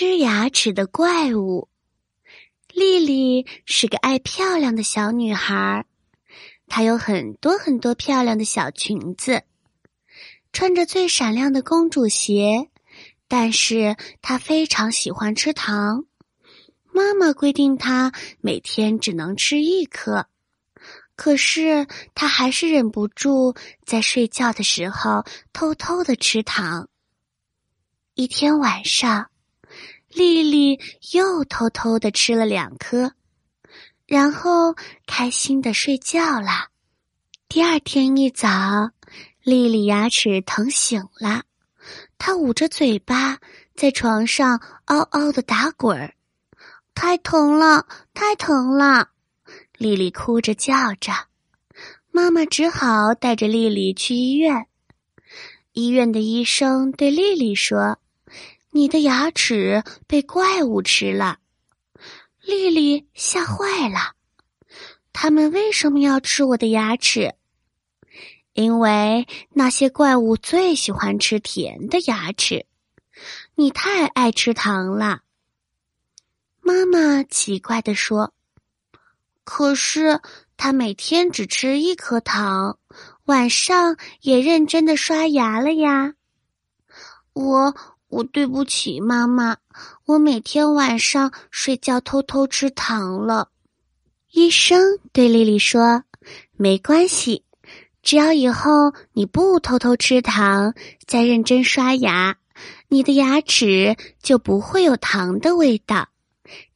吃牙齿的怪物。丽丽是个爱漂亮的小女孩，她有很多很多漂亮的小裙子，穿着最闪亮的公主鞋。但是她非常喜欢吃糖，妈妈规定她每天只能吃一颗，可是她还是忍不住在睡觉的时候偷偷的吃糖。一天晚上，丽丽又偷偷的吃了两颗，然后开心的睡觉了。第二天一早，丽丽牙齿疼醒了，她捂着嘴巴在床上嗷嗷的打滚儿，太疼了，太疼了！丽丽哭着叫着，妈妈只好带着丽丽去医院。医院的医生对丽丽说。你的牙齿被怪物吃了，丽丽吓坏了。他们为什么要吃我的牙齿？因为那些怪物最喜欢吃甜的牙齿。你太爱吃糖了。妈妈奇怪的说：“可是他每天只吃一颗糖，晚上也认真的刷牙了呀。”我。我对不起妈妈，我每天晚上睡觉偷偷吃糖了。医生对丽丽说：“没关系，只要以后你不偷偷吃糖，再认真刷牙，你的牙齿就不会有糖的味道，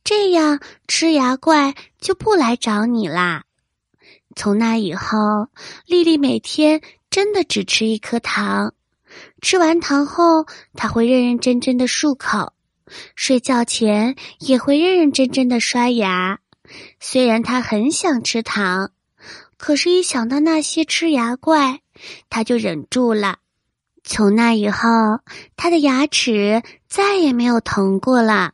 这样吃牙怪就不来找你啦。”从那以后，丽丽每天真的只吃一颗糖。吃完糖后，他会认认真真的漱口；睡觉前也会认认真真的刷牙。虽然他很想吃糖，可是，一想到那些吃牙怪，他就忍住了。从那以后，他的牙齿再也没有疼过了。